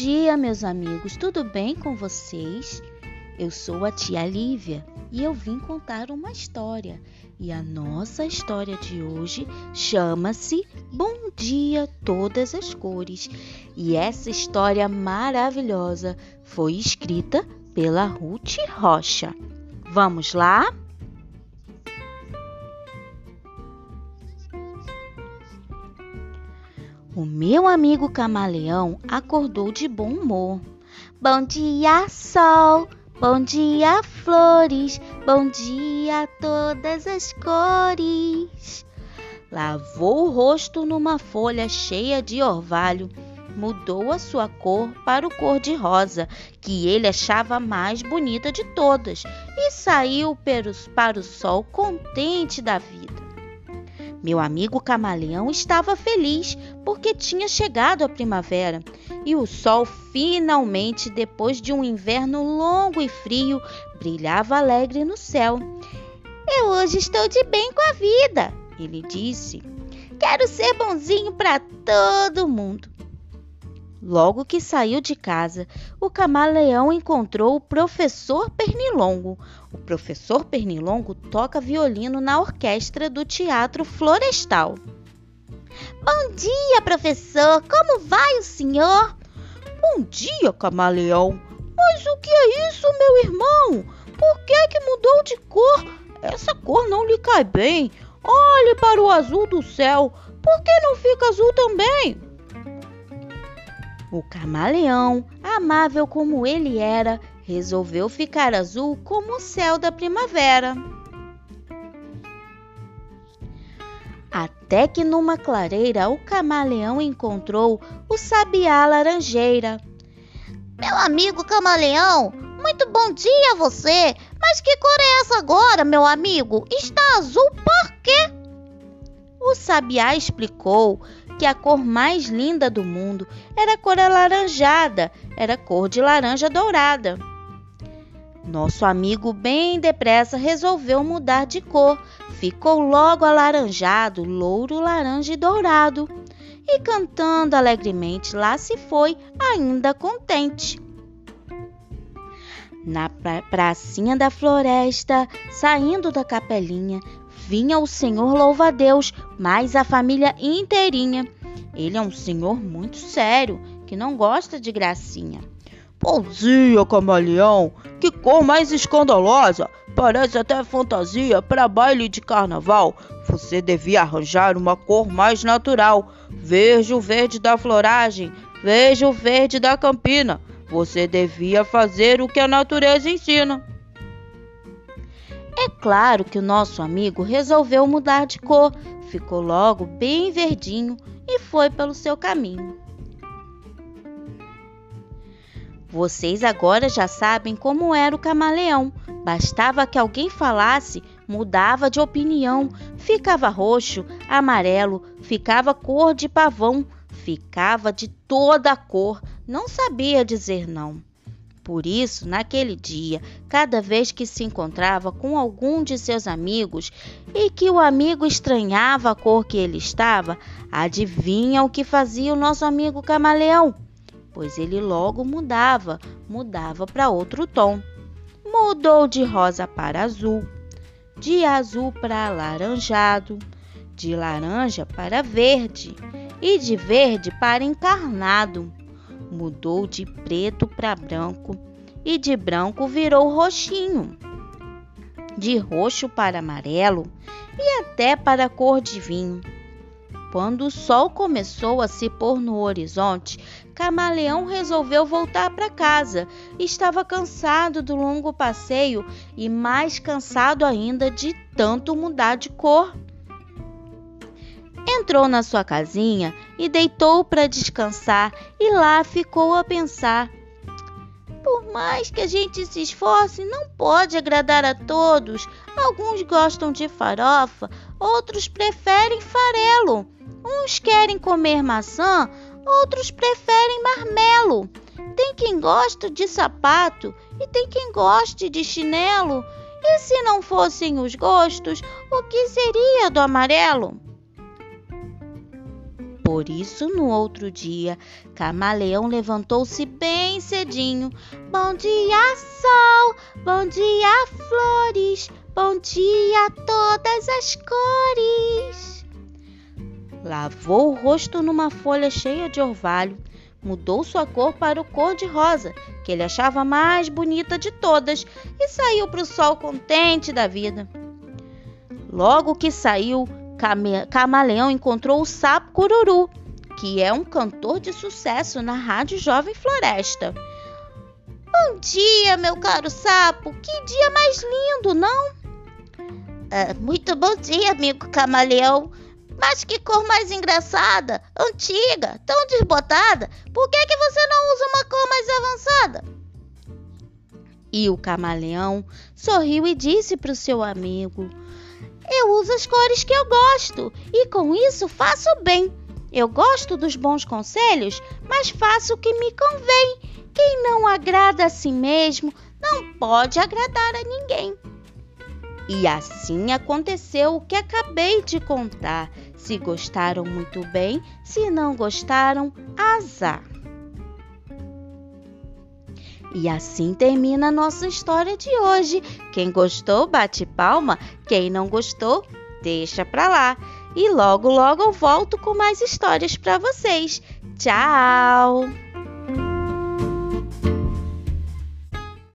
dia, meus amigos, tudo bem com vocês? Eu sou a tia Lívia e eu vim contar uma história. E a nossa história de hoje chama-se Bom Dia Todas as Cores. E essa história maravilhosa foi escrita pela Ruth Rocha. Vamos lá? O meu amigo camaleão acordou de bom humor. Bom dia, sol! Bom dia, flores! Bom dia, todas as cores! Lavou o rosto numa folha cheia de orvalho, mudou a sua cor para o cor-de-rosa, que ele achava mais bonita de todas, e saiu para o sol contente da vida. Meu amigo camaleão estava feliz porque tinha chegado a primavera e o sol finalmente, depois de um inverno longo e frio, brilhava alegre no céu. Eu hoje estou de bem com a vida, ele disse. Quero ser bonzinho para todo mundo. Logo que saiu de casa, o camaleão encontrou o professor Pernilongo. O professor Pernilongo toca violino na orquestra do Teatro Florestal. Bom dia, professor! Como vai o senhor? Bom dia, camaleão! Mas o que é isso, meu irmão? Por que, que mudou de cor? Essa cor não lhe cai bem. Olhe para o azul do céu. Por que não fica azul também? O camaleão, amável como ele era, resolveu ficar azul como o céu da primavera. Até que numa clareira o camaleão encontrou o sabiá laranjeira. Meu amigo camaleão, muito bom dia a você! Mas que cor é essa agora, meu amigo? Está azul por quê? O sabiá explicou que a cor mais linda do mundo era a cor alaranjada, era cor de laranja dourada. Nosso amigo, bem depressa, resolveu mudar de cor. Ficou logo alaranjado, louro, laranja e dourado. E cantando alegremente, lá se foi, ainda contente. Na pracinha da floresta, saindo da capelinha, vinha o senhor louva-a-Deus, mais a família inteirinha. Ele é um senhor muito sério, que não gosta de gracinha. Bom dia, camaleão! Que cor mais escandalosa! Parece até fantasia para baile de carnaval. Você devia arranjar uma cor mais natural. Veja o verde da floragem, veja o verde da campina. Você devia fazer o que a natureza ensina. É claro que o nosso amigo resolveu mudar de cor, ficou logo bem verdinho e foi pelo seu caminho. Vocês agora já sabem como era o camaleão. Bastava que alguém falasse, mudava de opinião, ficava roxo, amarelo, ficava cor de pavão, ficava de toda a cor, não sabia dizer não. Por isso, naquele dia, cada vez que se encontrava com algum de seus amigos e que o amigo estranhava a cor que ele estava, adivinha o que fazia o nosso amigo camaleão? Pois ele logo mudava, mudava para outro tom. Mudou de rosa para azul, de azul para alaranjado, de laranja para verde e de verde para encarnado mudou de preto para branco e de branco virou roxinho, de roxo para amarelo e até para cor de vinho. Quando o sol começou a se pôr no horizonte, Camaleão resolveu voltar para casa. Estava cansado do longo passeio e mais cansado ainda de tanto mudar de cor. Entrou na sua casinha e deitou para descansar, e lá ficou a pensar. Por mais que a gente se esforce, não pode agradar a todos. Alguns gostam de farofa, outros preferem farelo. Uns querem comer maçã, outros preferem marmelo. Tem quem gosta de sapato e tem quem goste de chinelo. E se não fossem os gostos, o que seria do amarelo? Por isso, no outro dia, Camaleão levantou-se bem cedinho. Bom dia, sol! Bom dia, flores! Bom dia todas as cores! Lavou o rosto numa folha cheia de orvalho, mudou sua cor para o cor-de-rosa, que ele achava mais bonita de todas, e saiu para o sol contente da vida. Logo que saiu, Camaleão encontrou o sapo Cururu, que é um cantor de sucesso na Rádio Jovem Floresta. Bom dia, meu caro sapo! Que dia mais lindo, não? Ah, muito bom dia, amigo camaleão. Mas que cor mais engraçada, antiga, tão desbotada. Por que, que você não usa uma cor mais avançada? E o camaleão sorriu e disse para o seu amigo: eu uso as cores que eu gosto e com isso faço bem. Eu gosto dos bons conselhos, mas faço o que me convém. Quem não agrada a si mesmo não pode agradar a ninguém. E assim aconteceu o que acabei de contar. Se gostaram, muito bem, se não gostaram, azar. E assim termina a nossa história de hoje. Quem gostou, bate palma. Quem não gostou, deixa pra lá. E logo, logo eu volto com mais histórias para vocês. Tchau!